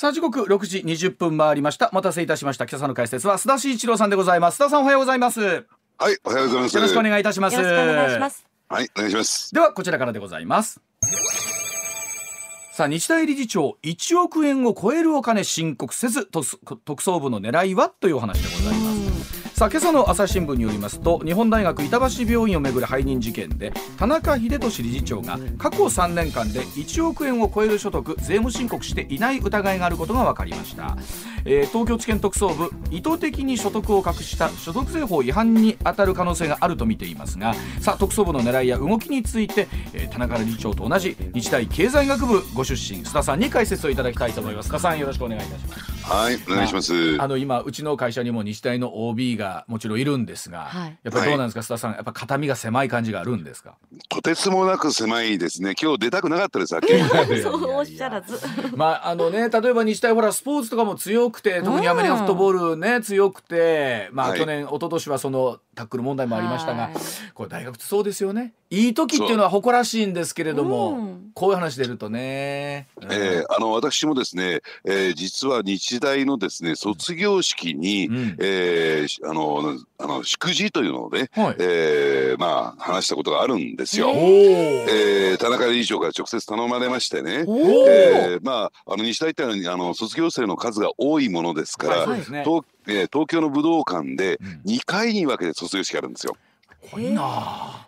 さあ時刻6時20分回りました。お待たせいたしました。今朝の解説は須田慎一郎さんでございます。須田さんおはようございます。よはい、おはようございます。ろしくお願いいたします。よろしくお願いします。はい、お願いします。ではこちらからでございます。さあ日大理事長1億円を超えるお金申告せずと特捜部の狙いは？というお話でございますさあ今朝の朝日新聞によりますと日本大学板橋病院をめぐる背任事件で田中英寿理事長が過去3年間で1億円を超える所得税務申告していない疑いがあることが分かりました、えー東京地検特捜部意図的に所得を隠した所得税法違反に当たる可能性があると見ていますがさあ特捜部の狙いや動きについて、えー田中理事長と同じ日大経済学部ご出身須田さんに解説をいただきたいと思います。須田さんよろしくお願いいたします。はい、お願いします。あの今うちの会社にも日大の OB がもちろんいるんですが、はいやっぱりどうなんですか、須田さんやっぱ肩身が狭い感じがあるんですか？とてつもなく狭いですね。今日出たくなかったです。そうおっしゃらず。まああのね例えば日大ほらスポーツとかも強くて特にアメリカンフットボールね強くてまあ、はい去年一昨年はそのタックル問題もありましたがはい。これ大学ってそうですよね。いい時っていうのは誇らしいんですけれども、うん。こういう話出るとね、うん。えーあの私もですね、えー実は日大のですね卒業式に、うん。えーしあのあの祝辞というのをね、はい。えーまあ話したことがあるんですよ。えー田中理事長が直接頼まれましてね、えーまああの日大ってあの卒業生の数が多いものですから、はいそうですね。東えー東京の武道館でうん2回に分けて卒業式あるんですよ。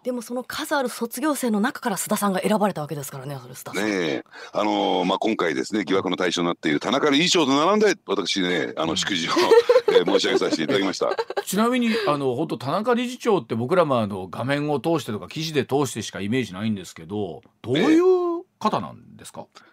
でもその数ある卒業生の中から須田さんが選ばれたわけですからね、それ須田さん。ねえ、あのーまあ、今回ですね疑惑の対象になっている田中理事長と並んで私ねあの祝辞を、えー申し上げさせていただきました。ちなみにあの本当田中理事長って僕らもあの画面を通してとか記事で通してしかイメージないんですけどどういう方なんですか、えー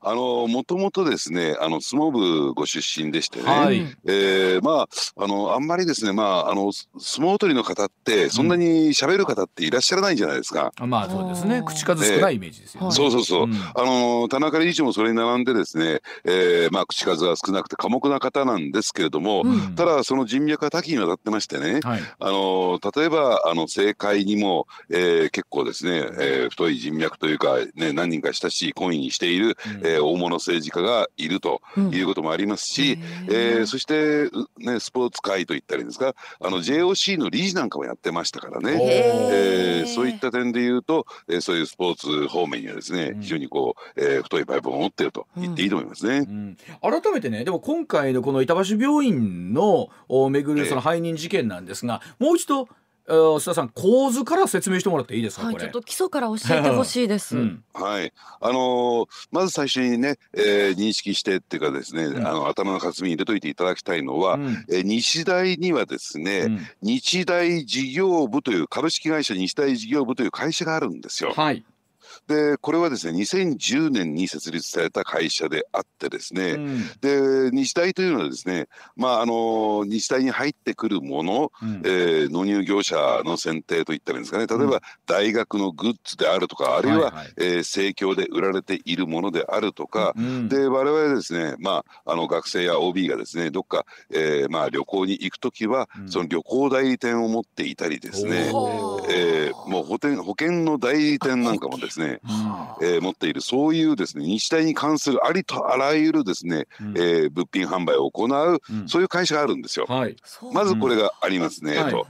あのもともとですねあの相撲部ご出身でしてね、はい、うんえーまああのあんまりですねまああのす相撲取りの方ってそんなに喋る方っていらっしゃらないんじゃないですか。まあそうですね。口数少ないイメージですよね、はいそうそうそう。ん。あの田中理事長もそれに並んでですね、えーまあ口数は少なくて寡黙な方なんですけれども、うん。ただその人脈は多岐にわたってましてね、はい。あの例えばあの政界にも、えー結構ですね、えー太い人脈というか、ね、何人か親しい懇意にしている、うん。えー大物政治家がいるとうん。いうこともありますし、へー。えーそして、うね、スポーツ界といったらいいんですかあの JOC の理事なんかもやってましたからね。えーそういった点で言うと、えーそういうスポーツ方面にはですね、うん。非常にこう、えー太いパイプを持っていると言っていいと思いますね。うん。改めてねでも今回のこの板橋病院のお巡るその背任事件なんですが、もう一度えー須田さん構図から説明してもらっていいですか、はい、これ。ちょっと基礎から教えてほしいです。うん。はい、あのーまず最初にね、えー認識してっていうかですね、ん。あの頭の片隅に入れといていただきたいのは、うん。えー日大にはですね、うん。日大事業部という株式会社日大事業部という会社があるんですよ。はい、でこれはですね2010年に設立された会社であってですね、うん。で日大というのはですね、まああの日大に入ってくるもの、うん。えー納入業者の選定といったらいいんですかね。例えば、うん。大学のグッズであるとかあるいは、はいはい。えー生協で売られているものであるとか、うんで我々ですね、まあ、あの学生や OB がですねどっか、えーまあ、旅行に行くときは、うん。その旅行代理店を持っていたりですね、えーもう保険保険の代理店なんかもですね、うん。えー持っているそういうですね日大に関するありとあらゆるですね、うん。えー物品販売を行ううん。そういう会社があるんですよ。はい。まずこれがありますね、うん。と。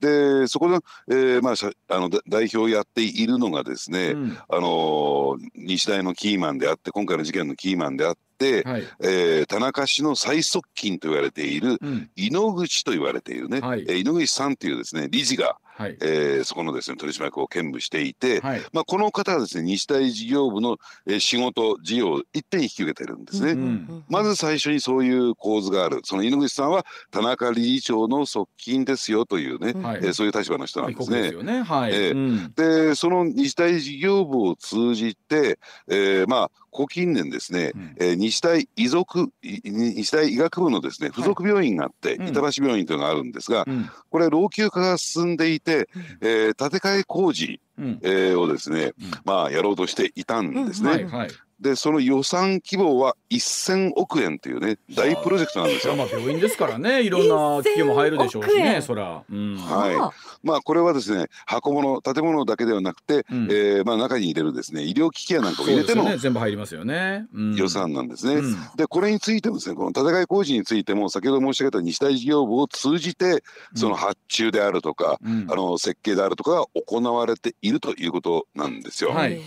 でそこの,、えーまあ、しゃあのだ代表をやっているのがですね、うん。あのー日大のキーマンであって今回の事件のキーマンであって、はい。えー田中氏の最側近と言われているうん。井ノ口と言われているね、はい。えー井ノ口さんというですね理事が、はい。えーそこのですね取締役を兼務していて、はい。まあ、この方はですね日大事業部の、えー仕事事業を一手に引き受けてるんですね。んまず最初にそういう構図がある。その井ノ口さんは田中理事長の側近ですよというね、うん。はい。えーそういう立場の人なんですね。です。よね。はい、ええうん。でその日大事業部を通じて、えーまあここ近年ですね、うん。えー日大医族い日大医学部のですね付属病院があって、うん。板橋病院というのがあるんですが、うん。これ老朽化が進んでいて、えー建て替え工事、うん。えーをですね、うん。まあやろうとしていたんですね。はいはいでその予算規模は1000億円というね大プロジェクトなんですよ。まあ病院ですからねいろんな企業も入るでしょうしねそら、うん、はい。まあこれはですね箱物建物だけではなくて、うん、えー、まあ中に入れるですね医療機器やなんかを入れての、ね、全部入りますよね、うん、予算なんですね。うん、でこれについてもですねこの建て替え工事についても先ほど申し上げた日大事業部を通じてその発注であるとか、あの設計であるとかが行われているということなんですよ。はい、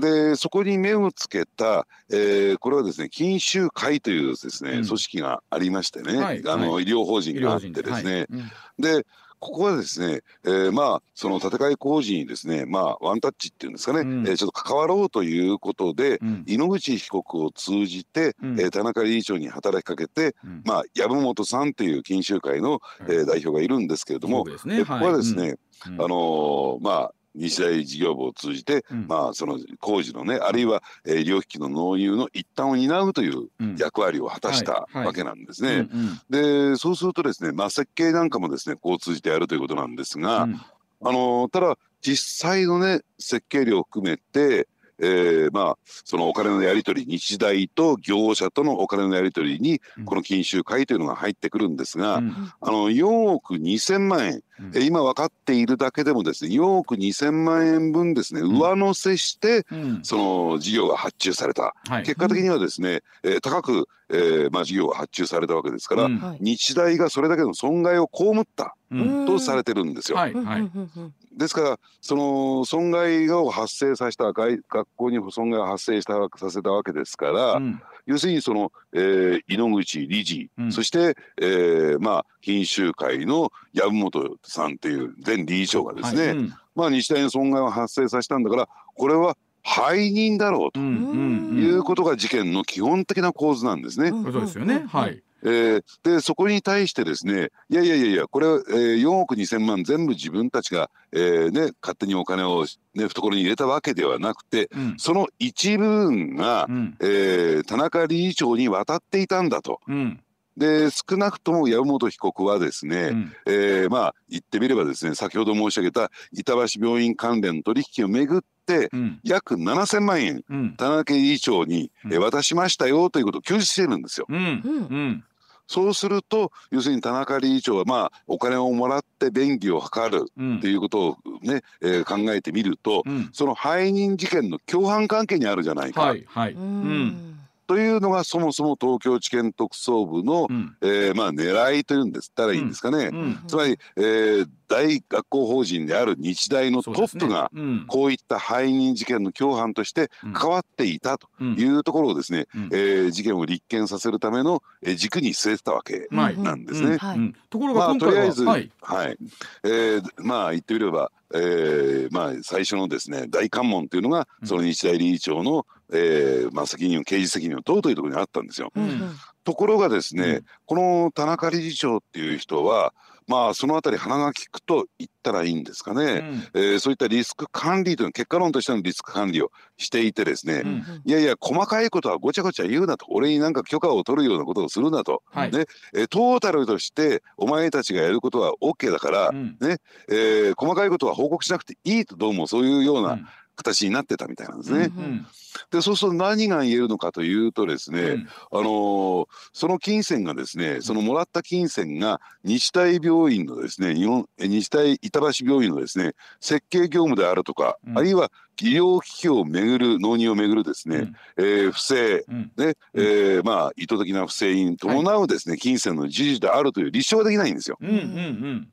でそこに目をつけた、えー、これはですね錦秀会というですね、うん、組織がありましてね、はい、あの、はい、医療法人があってですね、でここはですね、えー、まあその建て替え工事にですねまあワンタッチっていうんですかね、うん、えー、ちょっと関わろうということで、うん、井ノ口被告を通じて、うん、えー、田中理事長に働きかけて、うん、まあ籔本さんという錦秀会の、えー、代表がいるんですけれども、ね、ここはですね、あのまあ日大事業部を通じて、うん、まあその工事のねあるいは、え療機器の納入の一端を担うという役割を果たしたわけなんですね。でそうするとですね、まあ、設計なんかもですねこう通じてやるということなんですが、うん、あのただ実際のね設計料を含めてえー、まあそのお金のやり取り日大と業者とのお金のやり取りにこの緊収会というのが入ってくるんですが、うん、あの4億2,000万円、うん、今分かっているだけでもですね4億2,000万円分ですね上乗せして、その事業が発注された、結果的にはですね、えー、高く、えーまあ、事業が発注されたわけですから、日大がそれだけの損害を被ったとされてるんですよ。はい。はいですからその損害を発生させた学校に損害を発生したさせたわけですから、うん、要するにその、えー、井ノ口理事、うん、そして、えー、まあ品集会の籔本さんという前理事長がですね、はいうん、まあ日大の損害を発生させたんだからこれは背任だろうということが事件の基本的な構図なんですね。そうですよね。はい。えー、でそこに対してですねいやいやいやいやこれは、えー、4億2,000万全部自分たちが、えーね、勝手にお金を、ね、懐に入れたわけではなくて、うん、その一部分が、うん、えー、田中理事長に渡っていたんだと。うん。で少なくとも籔本被告はですね、うん、えー、まあ言ってみればですね先ほど申し上げた板橋病院関連取引をめぐって、うん、約7,000万円、うん、田中理事長に、え渡しましたよということを休止してるんですよ。うんそうすると要するに田中理事長はまあお金をもらって便宜を図るっていうことをね、うん、えー、考えてみると、うん、その背任事件の共犯関係にあるじゃないか。はいはい、うん。というのがそもそも東京地検特捜部の、うん、えー、まあ狙いというんですったらいいんですかね、うん。うん、つまり、えー、大学校法人である日大のトップがこういった背任事件の共犯として変わっていたというところをですね、うん、えー、事件を立件させるための軸に据えてたわけなんですね。ところがまあ、とりあえず、はい、はい、えー、まあ言ってみればえー、まあ最初のですね大関門というのがその日大理事長の、えーまあ、責任を刑事責任を問うというところにあったんですよ。うん、ところがですね、うん、この田中理事長っていう人はまあそのあたり鼻が利くと言ったらいいんですかね、うん、えー、そういったリスク管理というの結果論としてのリスク管理をしていてですね、うん、いやいや細かいことはごちゃごちゃ言うなと俺になんか許可を取るようなことをするなと、はい、ね。えー、トータルとしてお前たちがやることは OK だから、うん、ね。えー、細かいことは報告しなくていいとどうもそういうような形になってたみたいなんですね。うんうん。でそうすると何が言えるのかというとですね、うん、あのー、その金銭がですねそのもらった金銭が日大病院のですね日本日大板橋病院のですね設計業務であるとか、うん、あるいは医療機器をめぐる納入をめぐるですね、うん、えー、不正、うん、ね、えー、まあ意図的な不正に伴うですね、はい、金銭の事実であるという立証ができないんですよ。うんうんうん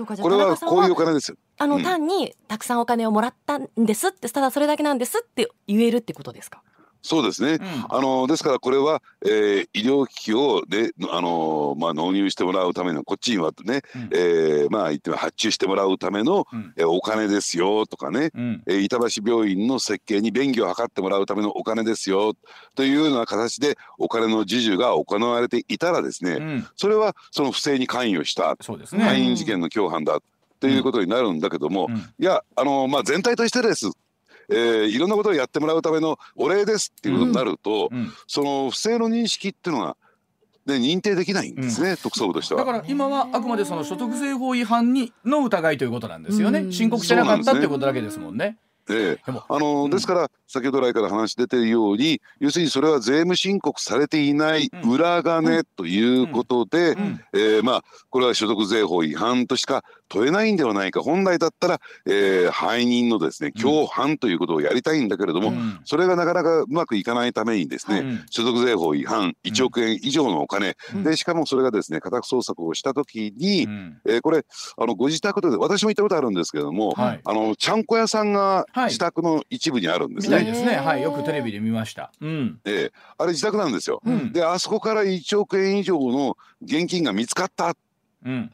そうかじゃこれはこういうお金ですよ。あの、うん、単にたくさんお金をもらったんですってただそれだけなんですって言えるってことですか？そうですね、うん、あのですからこれは、えー、医療機器をで、あのまあ、納入してもらうためのこっちにはね、うん、えー、まあ、言って発注してもらうための、うん、えー、お金ですよとかね、うん、えー、板橋病院の設計に便宜を図ってもらうためのお金ですよというような形でお金の授受が行われていたらですね、それはその不正に関与したそうです、ね、背任事件の共犯だということになるんだけども、いやあの、まあ、全体としてですえー、いろんなことをやってもらうためのお礼ですっていうことになると、うん。うん、その不正の認識っていうのがで認定できないんですね、うん、特捜部としては。だから今はあくまでその所得税法違反にの疑いということなんですよね。申告してなかったっていうことだけですもんね。ええ、あの、うん、ですから先ほど来から話出てるように要するにそれは税務申告されていない裏金ということで、えー、まあこれは所得税法違反としか問えないんではないか。本来だったら、えー、背任のですね共犯ということをやりたいんだけれども、うん、それがなかなかうまくいかないためにですね、うん、所得税法違反1億円以上のお金、うん、でしかもそれがですね家宅捜索をした時に、うん、えー、これあのご自宅で私も行ったことあるんですけれども、はい、あのちゃんこ屋さんが自宅の一部にあるんですね。はい、ですね。はい、よくテレビで見ました。うん、えー、あれ自宅なんですよ。であそこから1億円以上の現金が見つかった。うん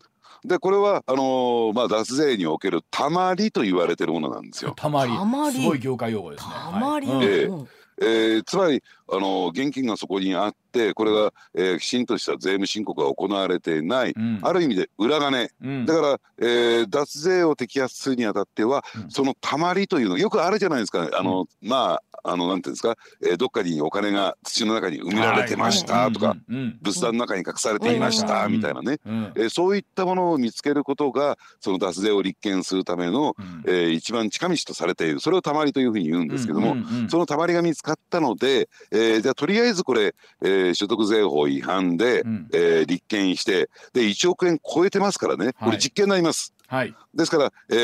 でこれはあのー、まあ脱税におけるたまりと言われてるものなんですよ。たまり。すごい業界用語ですね。たまり。はい、えーえー、つまりあの現金がそこにあってこれが、えー、きちんとした税務申告が行われてない、うん、ある意味で裏金、うん、だから、えー、脱税を摘発するにあたっては、うん、そのたまりというのよくあるじゃないですか。あの、まああのなんていうんですか、えー、どっかにお金が土の中に埋められてましたとか、物産の中に隠されていましたみたいなね、えー、そういったものを見つけることがその脱税を立件するための、えー、一番近道とされている。それをたまりというふうに言うんですけども、そのたまりが見つかったので、えー、じゃあとりあえずこれ、えー、所得税法違反で、うん、えー、立件してで1億円超えてますからね。これ実刑になります。はい、ですから、え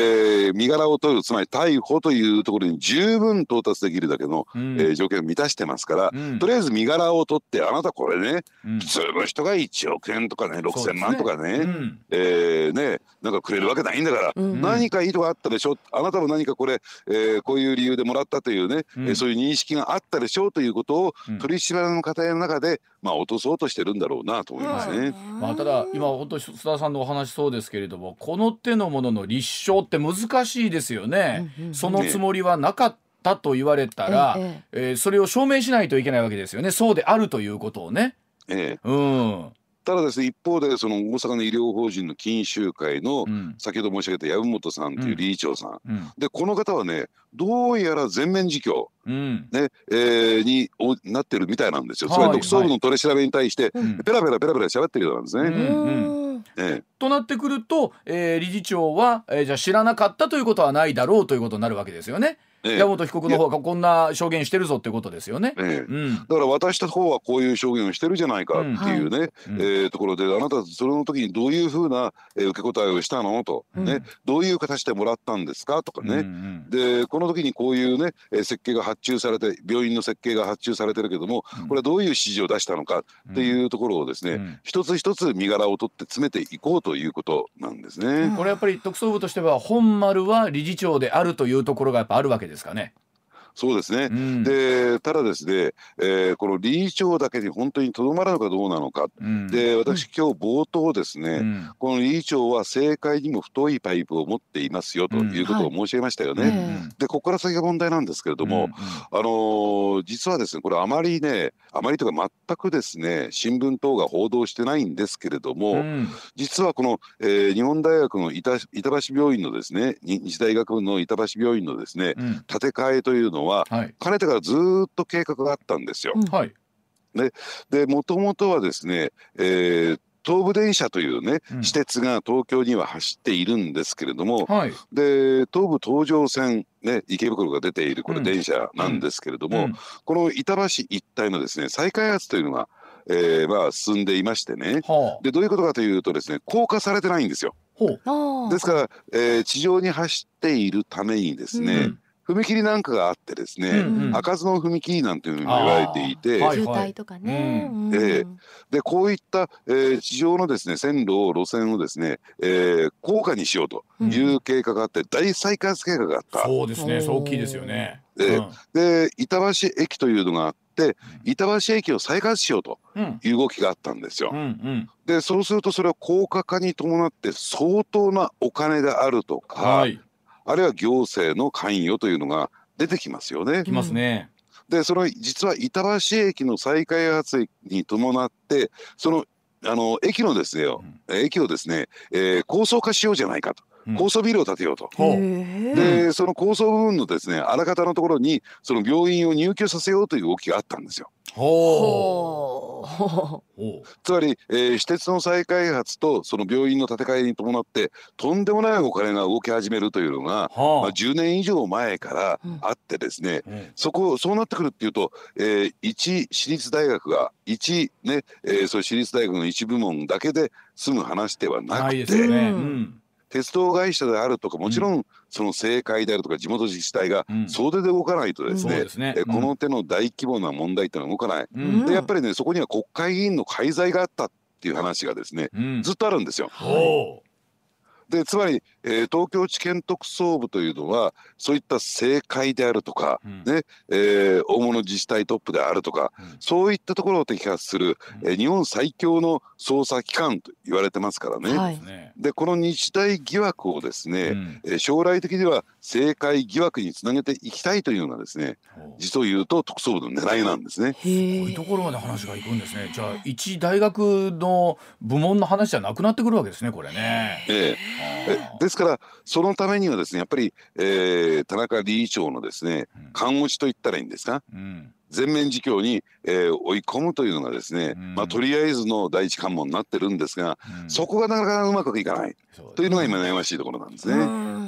ー、身柄を取るつまり逮捕というところに十分到達できるだけの、うん、えー、条件を満たしてますから、うん、とりあえず身柄を取ってあなたこれね、うん、普通の人が1億円とかね6,000万とかねね,、えー、ねなんかくれるわけないんだから、うん、何か意図があったでしょ？あなたも何かこれ、えー、こういう理由でもらったというね、うん、えー、そういう認識があったでしょうということを、取り締まりの過程の中でまあ落とそうとしてるんだろうなと思いますね。まあただ今本当須田さんのお話そうですけれどもこの手のものの立証って難しいですよね。そのつもりはなかったと言われたら、えええー、それを証明しないといけないわけですよね。そうであるということをね。ええ、うん。ただですね一方でその大阪の医療法人の金集会の、先ほど申し上げた籔本さんという理事長さん、うん、でこの方はねどうやら全面自供、うん、ねえー、になってるみたいなんですよ、つまり特捜部の取り調べに対して、ペラペラペラペラ喋ってるようなんですね。うんええ、となってくると、えー、理事長は、えー、じゃあ知らなかったということはないだろうということになるわけですよね。山本被告の方がこんな証言してるぞってことですよね、ええ。うん、だから私た方はこういう証言をしてるじゃないかっていうね、うん。はい、えー、ところであなたそれの時にどういうふうな、えー、受け答えをしたのと、うん、ね、どういう形でもらったんですかとかね、うんうん、でこの時にこういうね、え設計が発注されて病院の設計が発注されてるけども、これはどういう指示を出したのかっていうところをですね、一つ一つ身柄を取って詰めていこうということなんですね。これやっぱり特捜部としては本丸は理事長であるというところがやっぱあるわけですですかね。そうですね、うん、でただですね、えー、この理事長だけに本当にとどまるのかどうなのか、うん、で私今日冒頭ですね、うん、この理事長は政界にも太いパイプを持っていますよということを申し上げましたよね。はい、でここから先が問題なんですけれども、あのー、実はですねこれあまりねあまりというか全くですね新聞等が報道してないんですけれども、実はこの、えー、日本大学の板板橋病院のですね日大学の板橋病院のですね、建て替えというののは、はい、かねてからずっと計画があったんですよ。はい、でもともとはですね、えー、東武電車というね、うん、私鉄が東京には走っているんですけれども、はい、で東武東上線、ね、池袋が出ているこれ電車なんですけれども、うん。うん、この板橋一帯のですね再開発というのが、えーまあ、進んでいましてね、はあ、でどういうことかというとですね高架されてないんですよ。ですから、えー、地上に走っているためにですね、踏切なんかがあってですね、うんうん、開かずの踏切なんていうふうに言われていて、渋滞とかね、うん、ででこういった、えー、地上のですね線路路線をですね、えー、高架にしようという計画があって、うん、大再開発計画があった。そうですね、大きいですよね。で、うん、で板橋駅というのがあって、板橋駅を再開発しようという動きがあったんですよ。うんうん、でそうするとそれは高架化に伴って相当なお金であるとか、はいあるいは行政の関与というのが出てきますよね。きますね。でその実は板橋駅の再開発に伴ってそのあの駅のですね、うん、駅をですね、えー、高層化しようじゃないかと。高層ビルを建てようと、うん、でその高層部分のですねあらかたのところにその病院を入居させようという動きがあったんですよ。ほつまり、えー、私鉄の再開発とその病院の建て替えに伴ってとんでもないお金が動き始めるというのが、はあ、まあ、10年以上前からあってですね、うん、そこそうなってくるっていうと、えー、一私立大学が一ね、えー、そういう私立大学の一部門だけで済む話ではなくて。ね。うん鉄道会社であるとかもちろんその政界であるとか地元自治体が総出で動かないとですね,、えこの手の大規模な問題っていうのは動かない、でやっぱりねそこには国会議員の介在があったっていう話がですね、ずっとあるんですよ。でつまり、えー、東京地検特捜部というのはそういった政界であるとか、うん、ねえー、大物自治体トップであるとか、うん、そういったところを摘発する、うん、えー、日本最強の捜査機関と言われてますからね。はい、でこの日大疑惑をですね、うん、えー、将来的には政界疑惑につなげていきたいというのがですね実を言うと特捜部の狙いなんですね。こういうところまで話がいくんですね。じゃあ一大学の部門の話じゃなくなってくるわけですねこれね。ええですからそのためにはですねやっぱり、えー、田中理事長のですね看護師と言ったらいいんですか、うん、全面自供に、えー、追い込むというのがですね、うん、まあ、とりあえずの第一関門になってるんですが、うん、そこがなかなかうまくいかない、というのが今悩ましいところなんですね。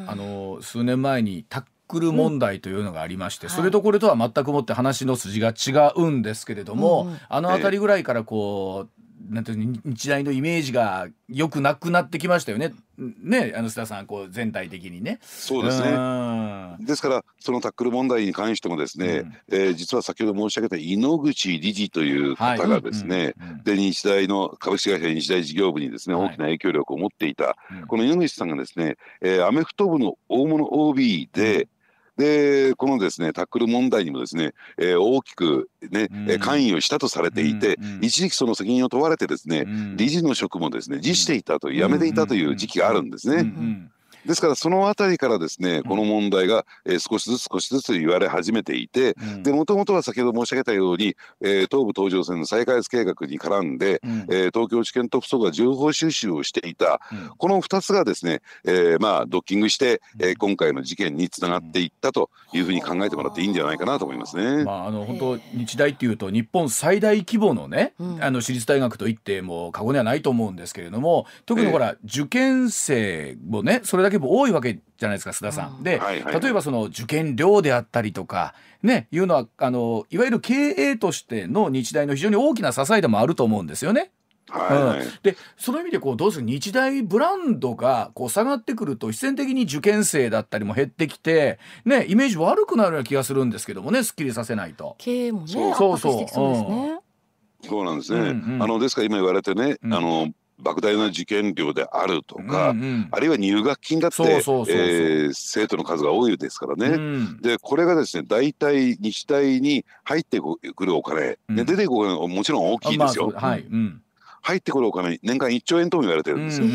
あの数年前にタックル問題というのがありまして、それとこれとは全くもって話の筋が違うんですけれども、あの辺りぐらいからこうなんていう日大のイメージがよくなくなってきましたよね。ね、あの須田さん、こう全体的にね。そうですね。ですから、そのタックル問題に関してもですね、うん、えー、実は先ほど申し上げた井ノ口理事という方がですね、で日大の株式会社日大事業部にですね、大きな影響力を持っていた、この井ノ口さんがですね、えー、アメフト部の大物 OB で、でこのですねタックル問題にもですね、えー、大きくね、うん、関与したとされていて、一時期その責任を問われてですね、うん、理事の職もですね辞していたと辞めていたという時期があるんですね。ですからその辺りからですねこの問題が、えー、少しずつ少しずつ言われ始めていて、もともとは先ほど申し上げたように、えー、東武東上線の再開発計画に絡んで、うん、えー、東京地検特捜が情報収集をしていた、うん、この2つがですね、えー、まあドッキングして、えー、今回の事件につながっていったというふうに考えてもらっていいんじゃないかなと思いますね。まああの本当日大っていうと日本最大規模のね、あの私立大学といっても過言ではないと思うんですけれども特にほら、受験生もねそれだけ多いわけじゃないですか須田さん。で、はいはい、例えばその受験料であったりとかねいうのはあのいわゆる経営としての日大の非常に大きな支えでもあると思うんですよね。はいはい、うん、でその意味でこうどうする日大ブランドがこう下がってくると必然的に受験生だったりも減ってきて、ね、イメージ悪くなるような気がするんですけどもねすっきりさせないと。経営もねそうそうそうですね。そうなんですね、うんうん、あのですから今言われてね、うん、あの莫大な受験料であるとか、うんうん、あるいは入学金だって生徒の数が多いですからね、うん、でこれがですね大体日大に入ってくるお金、うん、出てくるお金はもちろん大きいですよ。まあ、はい、うん。入ってくるお金年間1兆円とも言われてるんですよ。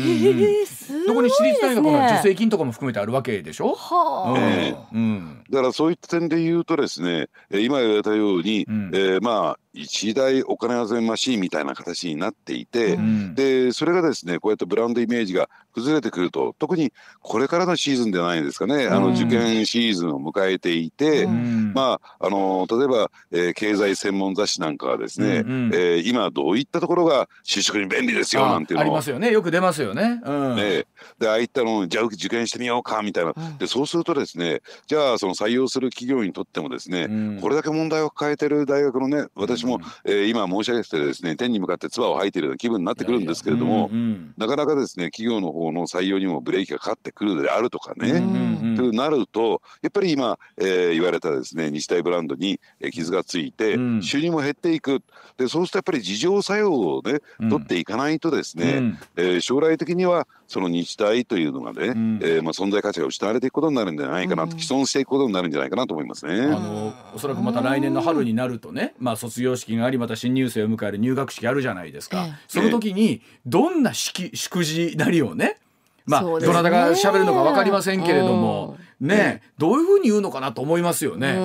どこに私立大学の助成金とかも含めてあるわけでしょ？はあ、えー、うん、だからそういった点で言うとですね今言われたように、うん、えー、まあ一大お金集めマシーンみたいな形になっていて、うん、でそれがですねこうやってブランドイメージが崩れてくると特にこれからのシーズンではないですかね、うん、あの受験シーズンを迎えていて、うん、まああの例えば、えー、経済専門雑誌なんかはですね、うんうん、えー、今どういったところが就職に便利ですよなんていうの。ありますよね。よく出ますよね。うん、ねでああいったのじゃあ受験してみようかみたいな、でそうするとですねじゃあその採用する企業にとってもですね、これだけ問題を抱えてる大学のね私も、えー、今申し上げてですね天に向かって唾を吐いているような気分になってくるんですけれども、なかなかですね企業の方の採用にもブレーキがかかってくるであるとかね、となるとやっぱり今、えー、言われたですね日大ブランドに傷がついて、収入も減っていく。でそうするとやっぱり自浄作用をね取っていかないとですね、うん、えー、将来的にはその日大というのがね、うん、えー、まあ、存在価値が失われていくことになるんじゃないかなと、既存していくことになるんじゃないかなと思いますね。あのおそらくまた来年の春になるとね、まあ、卒業式がありまた新入生を迎える入学式あるじゃないですか、ええ、その時にどんな式祝辞なりをねまあ、どなたが喋るのか分かりませんけれども、ね、どういうふうに言うのかなと思いますよね。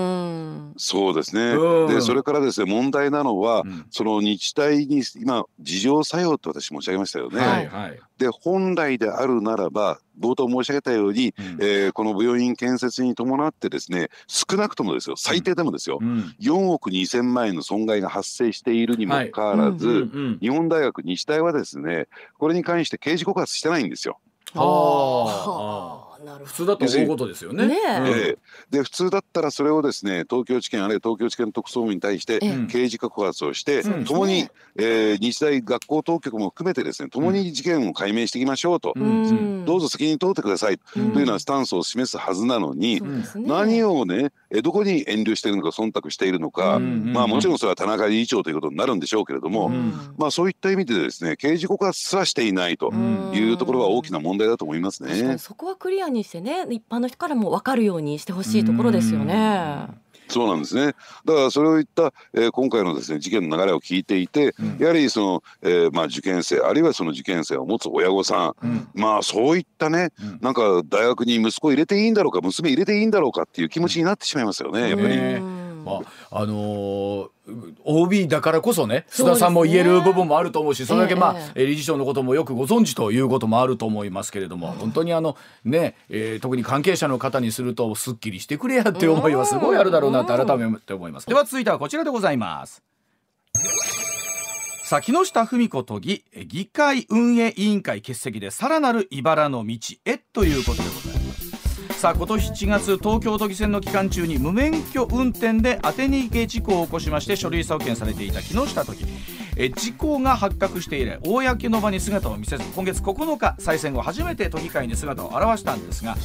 そうですね。でそれからですね問題なのは、うん、その日大に今事情作用と私申し上げましたよね。はいはい、で本来であるならば冒頭申し上げたように、うん、えー、この病院建設に伴ってですね少なくともですよ最低でもですよ、うん、4億2,000万円の損害が発生しているにもかかわらず、はいうんうんうん、日本大学日大はですねこれに関して刑事告発してないんですよ。はあ普通だと思うことですよね。ねえ。で普通だったらそれをですね東京地検あるいは東京地検特捜部に対して刑事告発をして、ともに、えー、日大学校当局も含めてですねともに事件を解明していきましょうと、うん、どうぞ責任取ってくださいと。いうようなスタンスを示すはずなのに、何をねどこに遠慮しているのか忖度しているのか、まあもちろんそれは田中理事長ということになるんでしょうけれども、まあそういった意味でですね刑事告発すらしていないというところは大きな問題だと思いますね。そこはクリアにしてね一般の人からも分かるようにしてほしいところですよね。そうなんですね。だからそれを言った、えー、今回のですね事件の流れを聞いていて、うん、やはりその、えー、まあ受験生あるいはその受験生を持つ親御さん、うん、まあそういったね、うん、なんか大学に息子入れていいんだろうか娘入れていいんだろうかっていう気持ちになってしまいますよねやっぱり。まああのー OB だからこそね須田さんも言える部分もあると思うしそれだけまあ、えー、理事長のこともよくご存知ということもあると思いますけれども本当にあのね、えー、特に関係者の方にするとすっきりしてくれやっていう思いはすごいあるだろうなって改めて思います。では続いてはこちらでございます。さあ木下富美子都議議会運営委員会欠席でさらなる茨の道へということでございますさあ今年7月東京都議選の期間中に無免許運転で当て逃げ事故を起こしまして書類送検されていた木下都議。え事故が発覚して以来公の場に姿を見せず今月9日再選後初めて都議会に姿を現したんですが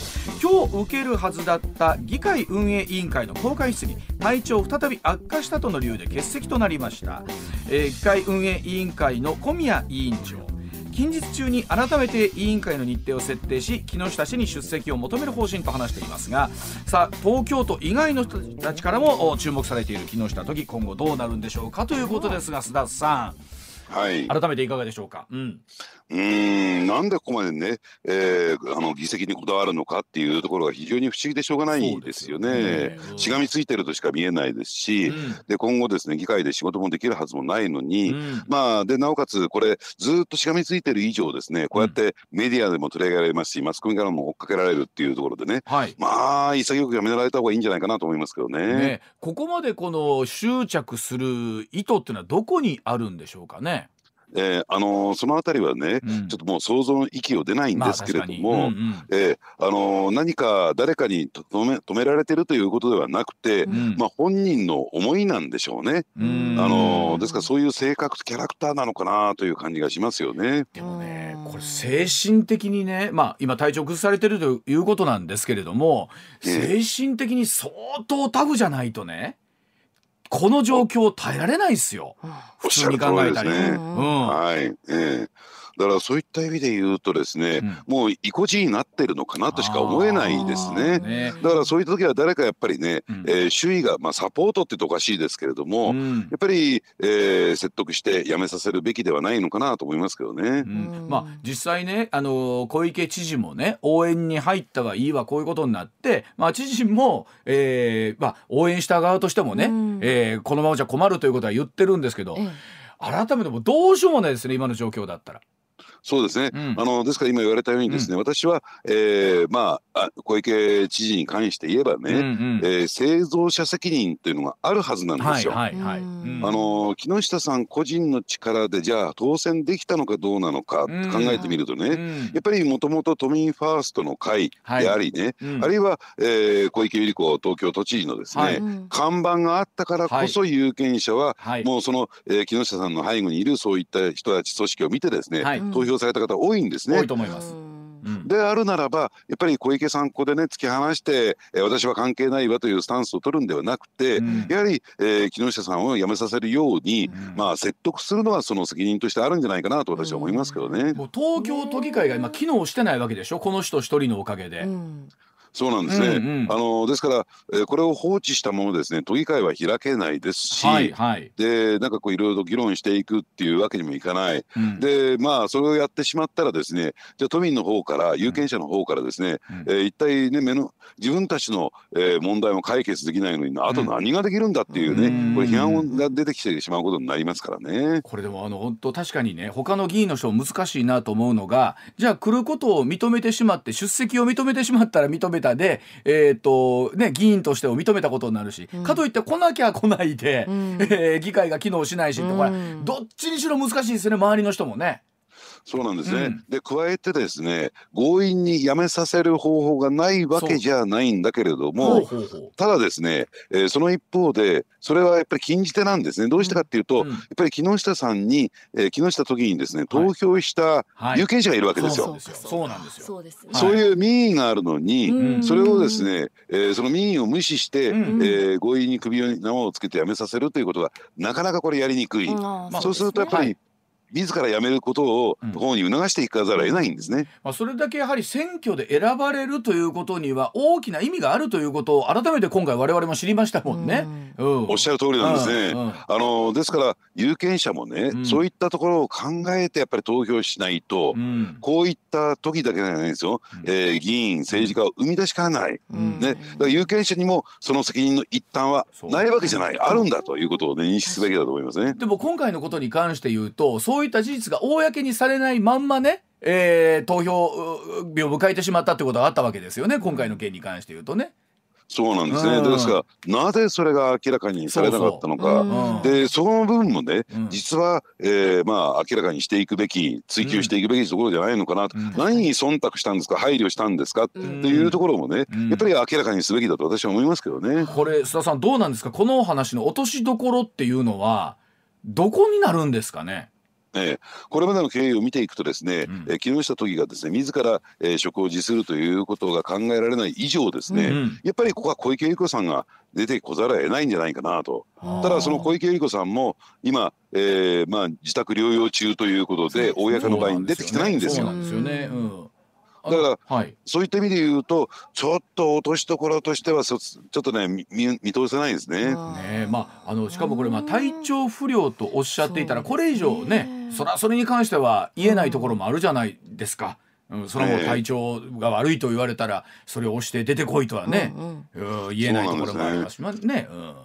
今日受けるはずだった議会運営委員会の公開質疑体調再び悪化したとの理由で欠席となりました、えー、議会運営委員会の小宮委員長。近日中に改めて委員会の日程を設定し木下氏に出席を求める方針と話していますがさあ東京都以外の人たちからも注目されている木下都議今後どうなるんでしょうかということですが須田さん、はい、改めていかがでしょうか？うんうんなんでここまでね、えー、あの議席にこだわるのかっていうところが非常に不思議でしょうがないですよね。しがみついてるとしか見えないですし、うん、で今後ですね議会で仕事もできるはずもないのに、うん、まあでなおかつこれずっとしがみついてる以上ですねこうやってメディアでも取り上げられますしマスコミからも追っかけられるっていうところでね、はい、まあ潔くやめられた方がいいんじゃないかなと思いますけどね。ねここまでこの執着する意図っていうのはどこにあるんでしょうかね？えー、あのー、そのあたりはね、うん、ちょっともう想像の域を出ないんですけれども、まあうんうん、えー、あのー、何か誰かに止め止められてるということではなくて、うん、まあ、本人の思いなんでしょうね。あのですからそういう性格キャラクターなのかなという感じがしますよね。でもねこれ精神的にね、まあ、今体調崩されてるということなんですけれども、精神的に相当タフじゃないとねこの状況耐えられないですよ。普通に考えたり。ねうん、はい。えーだからそういった意味で言うとですね、うん、もう意固地になってるのかなとしか思えないですね。ねだからそういった時は誰かやっぱりね、うん、えー、周囲が、まあ、サポートって言うとおかしいですけれども、うん、やっぱり、えー、説得してやめさせるべきではないのかなと思いますけどね。まあ、実際ねあの小池知事もね応援に入ったはいいわこういうことになって、まあ、知事も、えーまあ、応援した側としてもね、うん、えー、このままじゃ困るということは言ってるんですけど。改めてもどうしようもないですね今の状況だったら。そうですね、うん、あのですから今言われたようにですね、うん、私は、えー、まあ小池知事に関して言えばね、うんうん、えー、製造者責任というのがあるはずなんですよ。はいはいはい、あの木下さん個人の力でじゃあ当選できたのかどうなのか考えてみるとね、やっぱりもともと都民ファーストの会でありね、はい、あるいは、えー、小池百合子東京都知事のですね、はい、看板があったからこそ有権者は、もうその、えー、木下さんの背後にいるそういった人たち組織を見てですね、投票表された方多いんですね。多いと思います。であるならばやっぱり小池さんここでね突き放して、えー、私は関係ないわというスタンスを取るんではなくて、うん、やはり、えー、木下さんを辞めさせるように、うん、まあ説得するのはその責任としてあるんじゃないかなと私は思いますけどね。東京都議会が今機能してないわけでしょ？この人一人のおかげで。そうなんですね。うんうん、あのですから、えー、これを放置したものですね都議会は開けないですし、はいはい、でなんかこういろいろ議論していくっていうわけにもいかない、うん、でまあそれをやってしまったらですねじゃあ都民の方から有権者の方からですね、うん、えー、一体ね目の自分たちの、えー、問題も解決できないのにあと何ができるんだっていうね、うん、これ批判が出てきてしまうことになりますからね。これでもあの本当確かにね他の議員の人も難しいなと思うのがじゃあ来ることを認めてしまって出席を認めてしまったら認めたで、えーとね、議員としてを認めたことになるし、うん、かといって来なきゃ来ないで、うん、えー、議会が機能しないしとか、うん、どっちにしろ難しいですね周りの人もね。そうなんですね、うん、で加えてですね強引にやめさせる方法がないわけじゃないんだけれどもただですね、えー、その一方でそれはやっぱり禁じ手なんですね。どうしてかっていうと、うん、やっぱり木下さんに、えー、木下都議にですね投票した有権者がいるわけですよ。そうなんですよ。そうい。う民意があるのに、それをですね、えー、その民意を無視して、うん、えー、強引に首に縄をつけてやめさせるということはなかなかこれやりにくい。そうするとやっぱり、自ら辞めることを方に促していかざるを得ないんですね、うん、まあ、それだけやはり選挙で選ばれるということには大きな意味があるということを改めて今回我々も知りましたもんね。うん、おっしゃる通りなんですね。あのですから有権者もね、そういったところを考えてやっぱり投票しないと、こういった時だけじゃないですよ、えー、議員政治家を生み出しかねない、ね、だから有権者にもその責任の一端はないわけじゃない。あるんだということを、ね、認識すべきだと思いますね。でも今回のことに関して言うとそうそういった事実が公にされないまんまね、えー、投票日を迎えてしまったってことがあったわけですよね今回の件に関して言うとね。そうなんですね、うん、ですからなぜそれが明らかにされなかったのか、うん、でその部分もね、うん、実は、えー、まあ明らかにしていくべき追求していくべきところじゃないのかなと、何に忖度したんですか配慮したんですかっていうところもね、やっぱり明らかにすべきだと私は思いますけどね。これ須田さんどうなんですか？このお話の落としどころっていうのはどこになるんですかね？えー、これまでの経緯を見ていくとですね、うん、えー、木下都議がですね自ら、えー、職を辞するということが考えられない以上ですね、うん、やっぱりここは小池百合子さんが出てこざるを得ないんじゃないかなと。ただその小池百合子さんも今、えー、まあ自宅療養中ということで公の場に出てきてないんですよ。そうなんですよね。うんだから、はい、そういった意味で言うとちょっと落としどころとしてはちょっとね見見通せないですね。ねまああのしかもこれまあ体調不良とおっしゃっていたらこれ以上ねそれはそれに関しては言えないところもあるじゃないですか。うん、それも体調が悪いと言われたらそれを押して出てこいとはね、うんうん、言えないところもありますしね。ねうん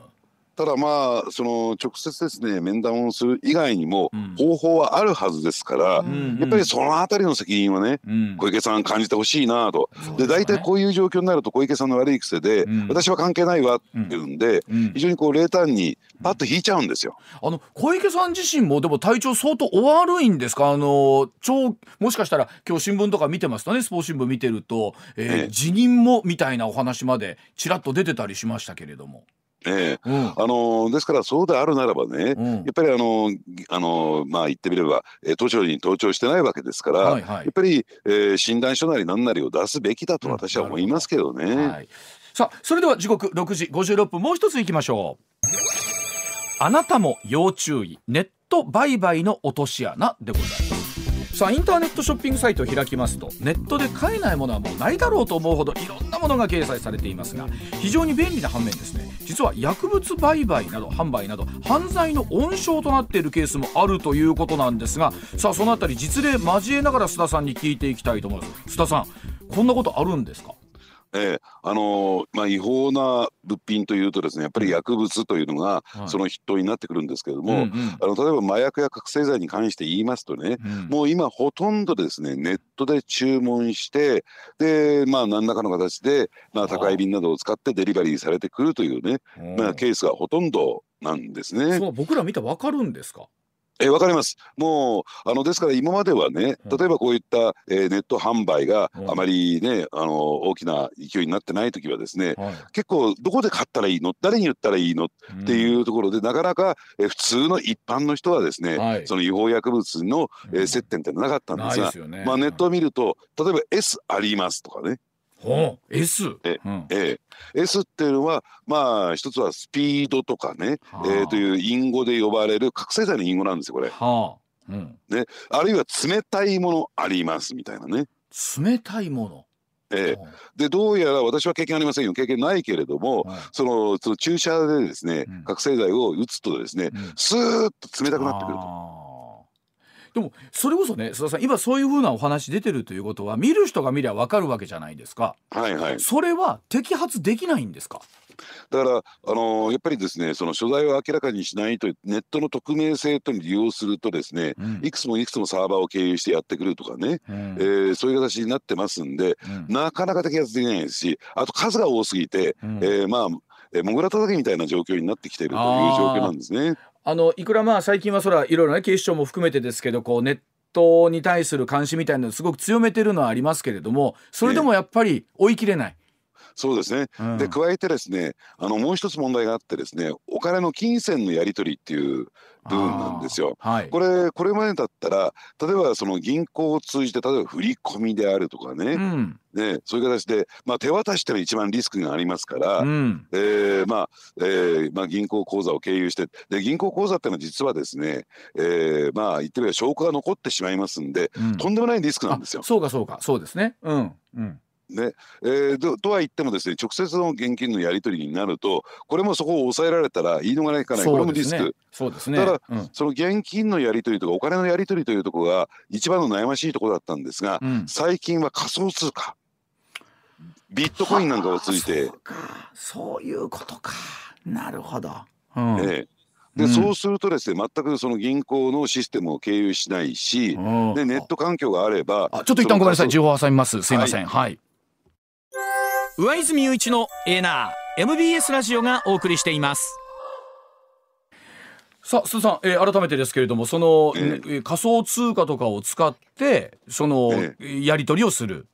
ただまあその直接ですね面談をする以外にも方法はあるはずですから、うん、やっぱりその辺りの責任はね、うん、小池さん感じてほしいなと、で大体こういう状況になると小池さんの悪い癖で、うん、私は関係ないわっていうんで、非常にこう冷淡にパッと引いちゃうんですよ。あの小池さん自身もでも体調相当お悪いんですか？あの超もしかしたら今日新聞とか見てますとね？スポーツ新聞見てると、えー、辞任もみたいなお話までちらっと出てたりしましたけれども。ええ、うん、あのですからそうであるならばね、うん、やっぱりあのあのまあ言ってみれば、えー、都庁に登庁してないわけですから、はいはい、やっぱり、えー、診断書なり何なりを出すべきだと私は思いますけどね。うんはい、さあそれでは時刻6時56分もう一ついきましょう。あなたも要注意。ネット売買の落とし穴でございます。さあインターネットショッピングサイトを開きますとネットで買えないものはもうないだろうと思うほどいろんなものが掲載されていますが非常に便利な反面ですね実は薬物売買など販売など犯罪の温床となっているケースもあるということなんですがさあそのあたり実例交えながら須田さんに聞いていきたいと思います。須田さんこんなことあるんですか？えー、あのー、まあ、違法な物品というとですねやっぱり薬物というのがその筆頭になってくるんですけれども、はいうんうん、あの例えば麻薬や覚醒剤に関して言いますとね、うん、もう今ほとんどですねネットで注文してでまあ何らかの形で、まあ、宅配便などを使ってデリバリーされてくるというね、まあ、ケースがほとんどなんですね。僕ら見たら分かるんですか？えわかります。もうあのですから今まではね例えばこういった、えー、ネット販売があまりねあの大きな勢いになってない時はですね、はい、結構どこで買ったらいいの？誰に言ったらいいの？っていうところで、なかなか、えー、普通の一般の人はですね、はい、その違法薬物の、えー、接点ってなかったんですが、ね、まあ、ネットを見ると例えば S ありますとかね。ほう S? え、うん、え S っていうのはまあ一つはスピードとかね、はあ、えー、という隠語で呼ばれる覚醒剤の隠語なんですよこれ。はあ。うん、であるいは冷たいものありますみたいなね。冷たいもの。ええ、でどうやら私は経験ありませんよ。経験ないけれども、はい、そのその注射でですね、うん、覚醒剤を打つとですね、うん、スーッと冷たくなってくると。でもそれこそね須田さん今そういうふうなお話出てるということは見る人が見りゃ分かるわけじゃないですか。はいはい。それは摘発できないんですか？だから、あのー、やっぱりですねその所在を明らかにしないとネットの匿名性とに利用するとですね、うん、いくつもいくつもサーバーを経由してやってくるとかね、うん、えー、そういう形になってますんで、うん、なかなか摘発できないですしあと数が多すぎて、うん、えー、まあえー、もぐら叩きみたいな状況になってきているという状況なんですね。あのいくらまあ最近はそらいろいろね警視庁も含めてですけどこうネットに対する監視みたいなのすごく強めてるのはありますけれどもそれでもやっぱり追い切れない。そうですね、うん、で加えてですねあのもう一つ問題があってですねお金の金銭のやり取りっていう部分なんですよ。はい、これこれまでだったら例えばその銀行を通じて例えば振り込みであるとかね、うん、ねそういう形で、まあ、手渡しっていうのは一番リスクがありますから、うん、えー、まあえーまあ、銀行口座を経由してで銀行口座っていうのは実はですね、えー、まあ言ってみれば証拠が残ってしまいますんで、うん、とんでもないリスクなんですよ。そうかそうか。そうですね。うん、うんね。えー、とは言ってもですね直接の現金のやり取りになるとこれもそこを抑えられたら言い逃れいかない、これもリスク。そうですね。ただ、うん、その現金のやり取りとかお金のやり取りというところが一番の悩ましいところだったんですが、うん、最近は仮想通貨ビットコインなんかをついて。そういうことか。なるほど、うん、えで、うん、そうするとですね全くその銀行のシステムを経由しないし、でネット環境があればちょっと一旦ごめんなさい。情報挟みます。すいません。はい、はい上泉雄一のエナー MBS ラジオがお送りしていますさあ、すさん、えー、改めてですけれども、その、えー、仮想通貨とかを使って、その、えー、やり取りをする。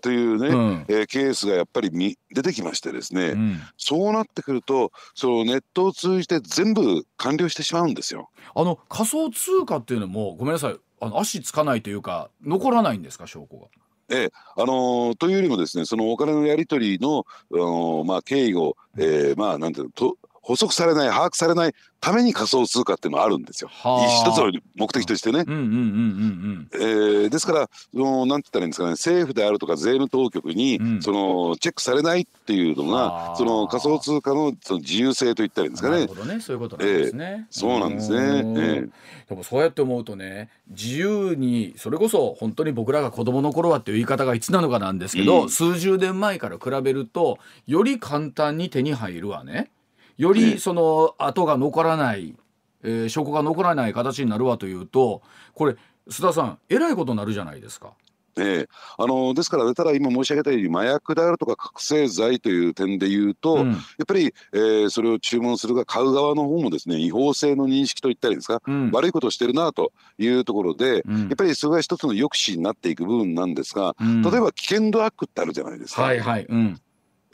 というね、うん、えー、ケースがやっぱりみ出てきましてですね、うん、そうなってくるとそのネットを通じて全部完了してしまうんですよ。あの仮想通貨っていうのもごめんなさいあの足つかないというか残らないんですか証拠が。ええあのー、というよりもですねそのお金のやり取りの、あのー、まあ、経緯を、えー、まあなんていうのと補足されない把握されないために仮想通貨っていうのはあるんですよ。一つの目的としてね。ですからそのなんて言ったらいいんですかね政府であるとか税務当局に、うん、そのチェックされないっていうのがその仮想通貨のその自由性と言ったらいいんですかね。なるほどねそういうことなんですね。えー、そうなんですね。えー、でもそうやって思うとね自由にそれこそ本当に僕らが子供の頃はっていう言い方がいつなのかなんですけど、うん、数十年前から比べるとより簡単に手に入るわね。よりその跡が残らない、えー、証拠が残らない形になるわというとこれ須田さんえらいことになるじゃないですか。ええ、あのですからただ今申し上げたように麻薬であるとか覚醒剤という点で言うと、うん、やっぱり、えー、それを注文するが買う側の方もですね違法性の認識といったりですか、うん、悪いことをしてるなというところで、うん、やっぱりそれが一つの抑止になっていく部分なんですが、例えば危険度アップってあるじゃないですか。はいはい。うん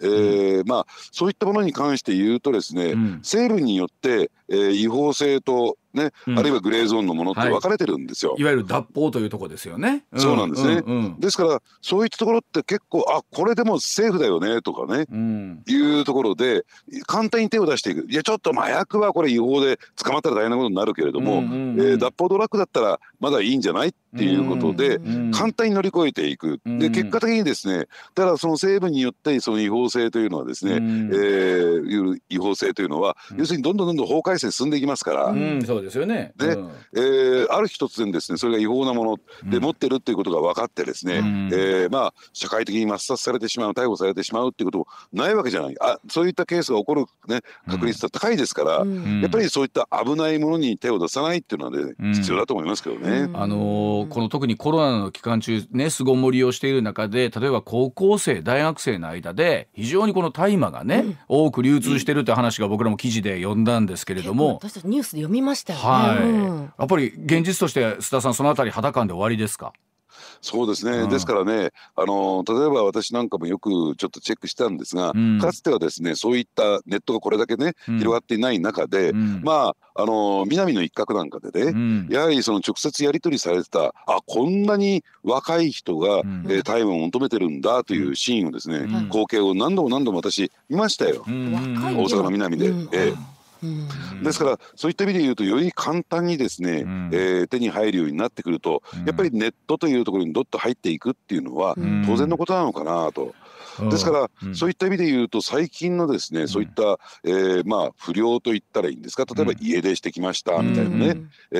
えー、まあそういったものに関して言うとですね、うん、成分によって、えー、違法性とね、うん、あるいはグレーゾーンのものって分かれてるんですよ。はい、いわゆる脱法というところですよね。うん、そうなんですね、うんうん、ですからそういったところって結構あこれでもセーフだよねとかね、うん、いうところで簡単に手を出していく。いやちょっと麻薬はこれ違法で捕まったら大変なことになるけれども、うんうんうん、えー、脱法ドラッグだったらまだいいんじゃないっていうことで、簡単に乗り越えていく。で結果的にですねただその成分によってその違法性というのはですね、うん、えー、違法性というのは、要するにどんどんどんどん法改正進んでいきますから。そうですよね。で、うん、えー、ある日突然ですねそれが違法なもので持ってるっていうことが分かってですね、うん、えー、まあ社会的に抹殺されてしまう逮捕されてしまうっていうこともないわけじゃないあそういったケースが起こる、ね、確率は高いですから、うん、やっぱりそういった危ないものに手を出さないっていうのはね、必要だと思いますけどね。あのー、この特にコロナの期間中ね巣ごもりをしている中で例えば高校生大学生の間で非常にこの大麻がね、多く流通してるって話が僕らも記事で読んだんですけれども、私たちニュースで読みましたよね。はい、やっぱり現実として須田さんそのあたり肌感で終わりですか？そうですね、うん、ですからね。あの例えば私なんかもよくちょっとチェックしたんですが、うん、かつてはですねそういったネットがこれだけね、うん、広がっていない中で、まああの南の一角なんかでね、やはりその直接やり取りされてたあこんなに若い人が、うん、えー、タイムを求めてるんだというシーンをですね、光景を何度も何度も私見ましたよ、大阪の南で。えーですからそういった意味で言うとより簡単にですね、うん、えー、手に入るようになってくると、やっぱりネットというところにどっと入っていくっていうのは当然のことなのかなと。ですから、うん、そういった意味で言うと最近のですね、そういった、えー、まあ不良と言ったらいいんですか？例えば家出してきましたみたいなね、うん、え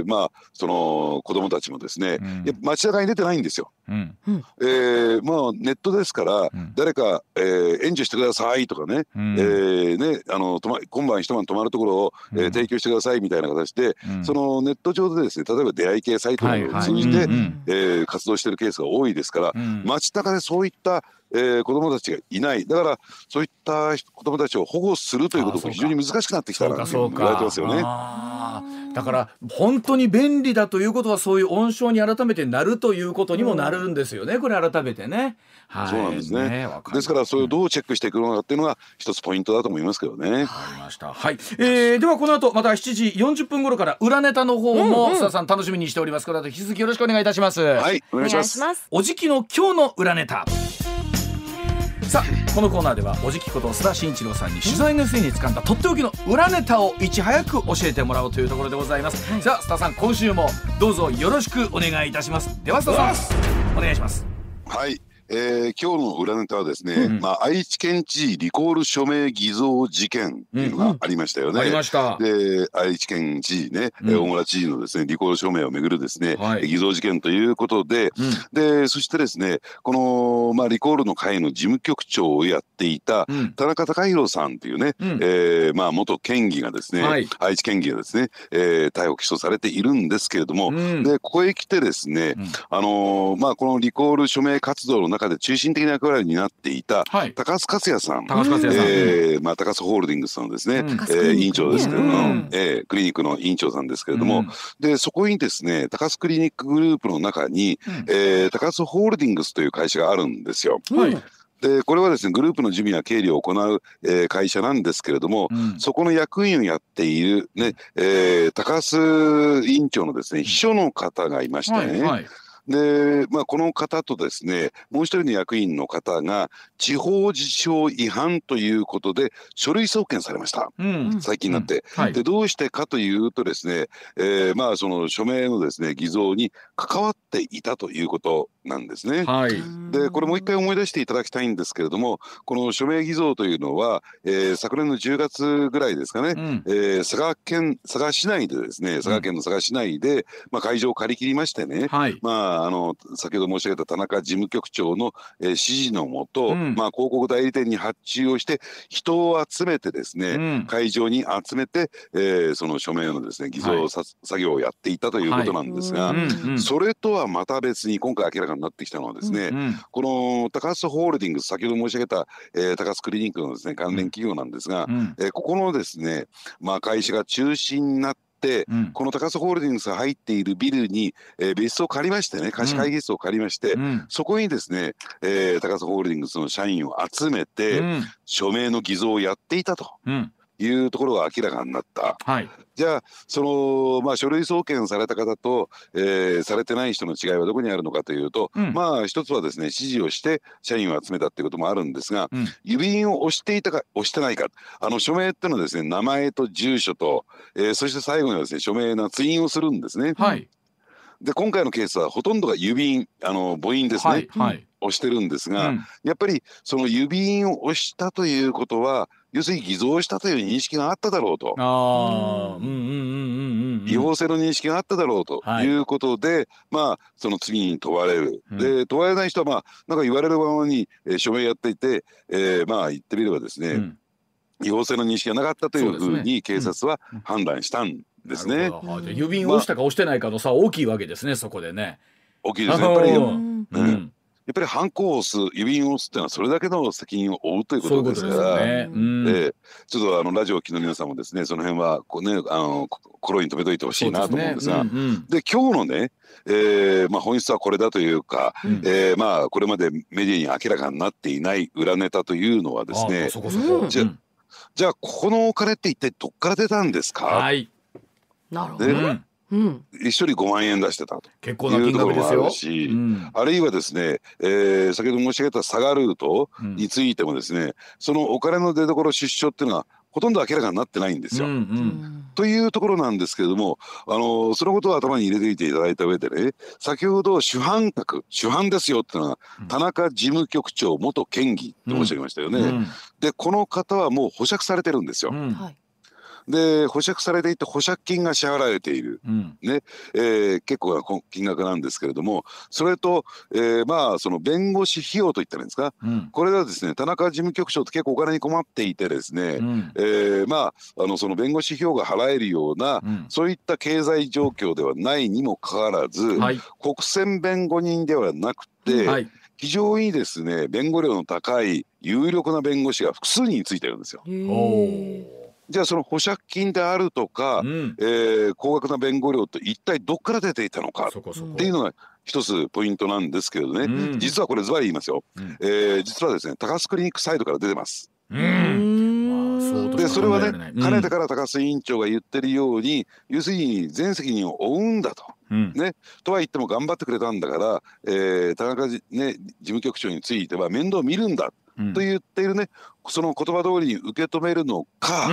ー、まあその子供たちもですね、うん、街中に出てないんですよ。うん、えー、まあネットですから、誰か、えー、援助してくださいとかね、うん、えー、ねあのま今晩一晩泊まるところを、えー、提供してくださいみたいな形で、そのネット上でですね例えば出会い系サイトなどを通じて、はいはい、えー、活動しているケースが多いですから、街中でそういったえー、子どもたちがいないだからそういった子どもたちを保護するということも非常に難しくなってきたなと言われてますよね。だから本当に便利だということはそういう温床に改めてなるということにもなるんですよね、これ改めてね。はい、そうなんですね。ねですからそれをどうチェックしていくのかっていうのが一つポイントだと思いますけどね。わかりました。はい。えー、ではこの後また7時40分頃から裏ネタの方も須田さん楽しみにしておりますから、引き続きよろしくお願いいたします。はい、お願いします。ますおじきの今日の裏ネタ。さあこのコーナーではおじきこと須田慎一郎さんに取材の末に掴んだとっておきの裏ネタをいち早く教えてもらおうというところでございます、はい、さあ須田さん今週もどうぞよろしくお願いいたします。では須田さんお願いします。はいえー、今日の裏ネタはですね、うん、まあ、愛知県知事リコール署名偽造事件っていうのがありましたよね。うんうん、ありました。で愛知県知事ね、うん、大村知事のですねリコール署名をめぐるですね、はい、偽造事件ということで、でそしてですねこの、まあ、リコールの会の事務局長をやっていた田中孝弘さんというね、うん、えー、まあ、元県議がですね、はい、愛知県議がですね、えー、逮捕起訴されているんですけれども、でここへ来てですね、あのー、まあ、このリコール署名活動の中で中心的な役割になっていた高須克也さん、高須克也さん、えー、まあ、高須ホールディングスのですね、うん、えー、委員長ですけれども、うん、えー、クリニックの委員長さんですけれども、うん、でそこにですね高須クリニックグループの中に、うん、えー、高須ホールディングスという会社があるんですよ。はい。でこれはですねグループの準備や経理を行う、えー、会社なんですけれども、うん、そこの役員をやっているね、えー、高須委員長のですね秘書の方がいましてね、はいはいで、まあ、この方とですねもう一人の役員の方が地方自治法違反ということで書類送検されました、うん、最近になって、うん。はい、でどうしてかというとですね、えー、まあその署名のですね偽造に関わっていたということなんですね。はい、でこれもう一回思い出していただきたいんですけれどもこの署名偽造というのは、えー、昨年の10月ぐらいですかね、うん、えー、佐賀県佐賀市内でですね佐賀県の佐賀市内で、まあ、会場を借り切りましてね、はい、まああの先ほど申し上げた田中事務局長の、えー、指示のもと、うん、まあ、広告代理店に発注をして人を集めてですね、うん、会場に集めて、えー、その署名のですね偽造、はい、作業をやっていたということなんですが、はい、それとはまた別に今回明らかになってきたのはですね、うんうん、この高須ホールディングス先ほど申し上げた、えー、高須クリニックのですね関連企業なんですが、うん、えー、ここのですね、まあ、会社が中心になって、うん、この高須ホールディングスが入っているビルに、えー、別荘を借りましてね貸し会議室を借りまして、うん、そこにですね、えー、高須ホールディングスの社員を集めて、うん、署名の偽造をやっていたと。いうところが明らかになった。はい、じゃあその、まあ、書類送検された方と、えー、されてない人の違いはどこにあるのかというと、うん、まあ一つはですね指示をして社員を集めたっていうこともあるんですが、うん、指印を押していたか押してないか。あの署名っていうのはですね名前と住所と、えー、そして最後にはですね署名のツ印をするんですね。はいで今回のケースはほとんどが指印あの母印ですね、はいはい、押してるんですが、うん、やっぱりその指印を押したということは要するに偽造したという認識があっただろうと。違法性の認識があっただろうとい。うことで、はい、まあその次に問われる、うん、で問われない人はまあなんか言われるままに、えー、署名やっていて、えー、まあ言ってみればですね、うん、違法性の認識がなかったというふうに警察は判断したんですね。指印を押したか押してないかの差大きいわけですね。そこでね。大きいですね。やっぱり、うん。やっぱりハンコを押す指印を押すっていうのはそれだけの責任を負うということですから、ね。うん、ちょっとあのラジオを聴きの皆さんもですねその辺はこう、ね、あの心に留めといてほしいなと思うんですが。で、ねうんうん、今日のね、えーまあ、本質はこれだというか、うん、えー、まあ、これまでメディアに明らかになっていない裏ネタというのはですね。じゃじゃあこのお金って一体どっから出たんですか、はい、なるほど、ねうん、一人5万円出してたと。結構な金額ですよ。し、うん、あるいはですね、えー、先ほど申し上げた佐賀ルートについてもですね、うん、そのお金の出所出所っていうのはほとんど明らかになってないんですよ。うんうん。というところなんですけれども、あのそのことを頭に入れていていただいた上でね先ほど主犯格主犯ですよっていうのは、田中事務局長元県議と申し上げましたよね。うん、でこの方はもう保釈されてるんですよ。うんで保釈されていて保釈金が支払われている、うん、ね。えー、結構な金額なんですけれどもそれと、えー、まあその弁護士費用といったらいいんですか、うん、これはですね田中事務局長って結構お金に困っていてですね、うん、えー、まああのその弁護士費用が払えるような、うん、そういった経済状況ではないにもかかわらず、はい、国選弁護人ではなくて、はい。非常にですね弁護料の高い有力な弁護士が複数人ついてるんですよ。じゃあその保釈金であるとか、うん、えー、高額な弁護料と一体どっから出ていたのかっていうのが一つポイントなんですけどね、うん、実はこれズバリ言いますよ、うん、えー、実はですね高須クリニックサイドから出てます。うん。でそれはね、かねてから高須委員長が言ってるように要するに全責任を負うんだと。うん、ね、とは言っても頑張ってくれたんだから、えー、田中、ね、事務局長については面倒見るんだと言っているね、その言葉通りに受け止めるのか、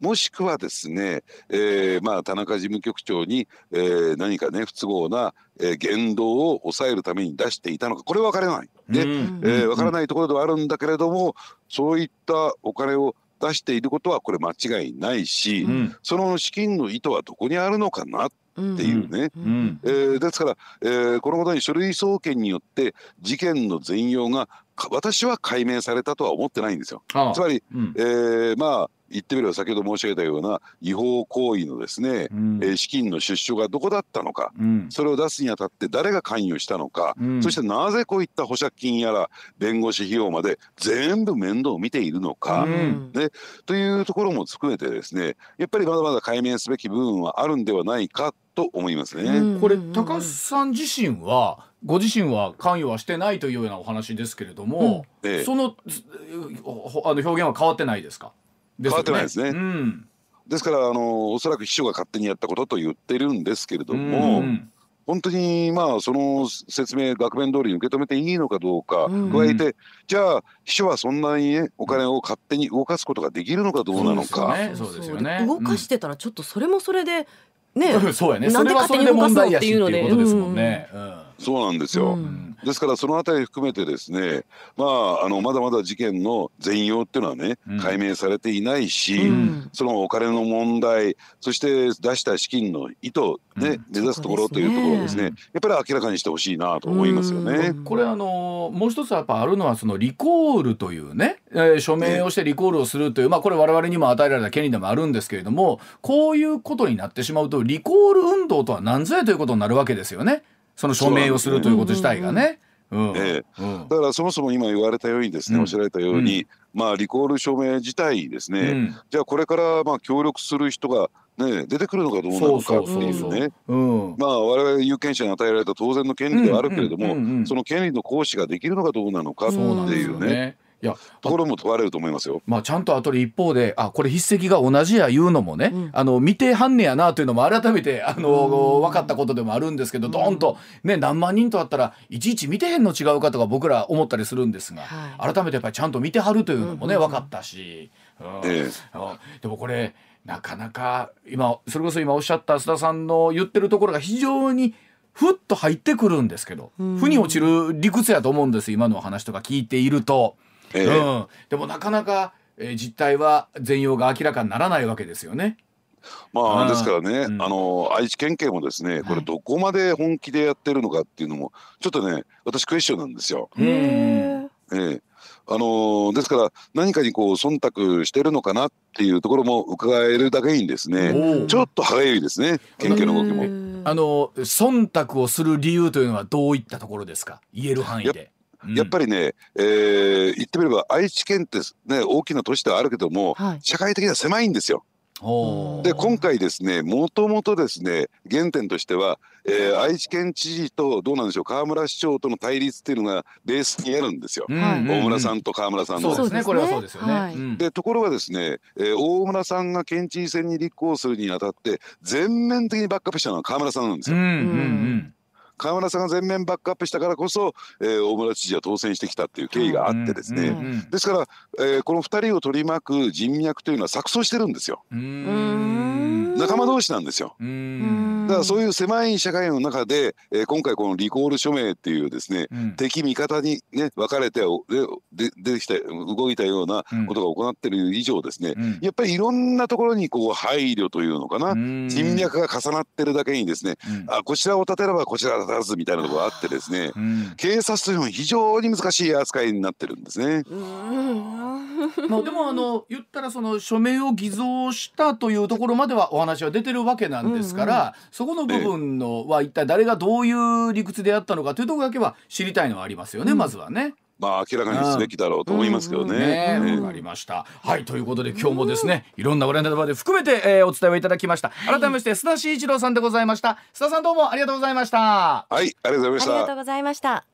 もしくはですね、えー、まあ田中事務局長に、えー、何かね不都合な、えー、言動を抑えるために出していたのかこれは分からない。で、うん、えー、分からないところではあるんだけれどもそういったお金を出していることはこれ間違いないし、うん、その資金の意図はどこにあるのかなっていうね、うん、えー、ですから、えー、このことに書類送検によって事件の全容が私は解明されたとは思ってないんですよ。つまり、うん、えー、まあ言ってみれば先ほど申し上げたような違法行為のですね、うん、え資金の出所がどこだったのか、うん、それを出すにあたって誰が関与したのか、うん、そしてなぜこういった保釈金やら弁護士費用まで全部面倒を見ているのか、ね、というところも含めてですねやっぱりまだまだ解明すべき部分はあるんではないかと思いますね。これ高須さん自身はご自身は関与はしてないというようなお話ですけれども、うん。ええ、そのあの表現は変わってないですか？変わってないですね。うん、ですからあのおそらく秘書が勝手にやったことと言ってるんですけれども、うん、本当にまあその説明額面通りに受け止めていいのかどうか、うん、加えてじゃあ秘書はそんなにねお金を勝手に動かすことができるのかどうなのか。そうですよね。動かしてたらちょっとそれもそれでね、そうやね。それはそれで問題やしっていうことですもんね。うん。そうなんですよ、うん、ですからそのあたり含めてですねまああのまだまだ事件の全容っていうのはね、うん、解明されていないし、うん、そのお金の問題そして出した資金の意図ね、目指すところというところですね、やっぱり明らかにしてほしいなと思いますよね。これあのもう一つやっぱあるのはそのリコールというね、えー、署名をしてリコールをするという、まあこれ我々にも与えられた権利でもあるんですけれどもこういうことになってしまうとリコール運動とは何ぞやということになるわけですよね。その署名をするということ自体がね。ええ、だからそもそも今言われたようにですね、おっしゃられたように、まあリコール署名自体ですね、じゃあこれからまあ協力する人がね、出てくるのかどうなのかっていうね。まあ我々有権者に与えられた当然の権利ではあるけれども、その権利の行使ができるのかどうなのかっていうね。いやところも問われると思いますよ。まあちゃんと後で一方であこれ筆跡が同じや言うのもね、うん、あの見てはんねやなというのも改めてあの分かったことでもあるんですけど、どんとね何万人とあったらいちいち見てへんの違うかとか僕ら思ったりするんですが、はい、改めてやっぱりちゃんと見てはるというのもね、分かったし、でもこれなかなか今それこそ今おっしゃった須田さんの言ってるところが非常にふっと入ってくるんですけど、腑に落ちる理屈やと思うんです今の話とか聞いていると。えー、うん、でもなかなか、えー、実態は全容が明らかにならないわけですよね。まあ、ですからね、うん、あの愛知県警もですねこれどこまで本気でやってるのかっていうのもちょっとね私クエスチョンなんですよ。ええ。あのですから何かにこう忖度してるのかなっていうところも伺えるだけにですねちょっと歯がゆいですね県警の動きも。あの忖度をする理由というのはどういったところですか？言える範囲で。やっぱりね、えー、言ってみれば愛知県ってね大きな都市ではあるけども、はい、社会的には狭いんですよ。で今回ですねもともとですね原点としては、えー、愛知県知事とどうなんでしょう河村市長との対立っていうのがベースにあるんですよ、大村さんと河村さんの。そうですねこれはそうですよね。はい、でところがですね、えー、大村さんが県知事選に立候補するにあたって全面的にバックアップしたのは河村さんなんですよ。うんうんうん河村さんが全面バックアップしたからこそ、えー、大村知事は当選してきたっていう経緯があってですね、ですから、えー、この2人を取り巻く人脈というのは錯綜してるんですよ。仲間同士なんですよ。だからそういう狭い社会の中で、えー、今回このリコール署名っていうですね、うん、敵味方にね分かれてで出てきた動いたようなことが行っている以上ですね、うん、やっぱりいろんなところにこう配慮というのかな、人脈が重なってるだけにですね、あこちらを立てればこちら立たずみたいなところがあってですね、警察というのは非常に難しい扱いになってるんですね。まあでもあの言ったらその署名を偽造したというところまではお話は出てるわけなんですから、そこの部分のは一体誰がどういう理屈でやったのかというところだけは知りたいのはありますよね、まずはね。まあ明らかにすべきだろうと思いますけどね。わ、ね、かりました。はいということで今日もですねいろんなオレンダバで含めて、えー、お伝えをいただきました。改めまして須田慎一郎さんでございました。須田さんどうもありがとうございました。はいありがとうございました。ありがとうございました。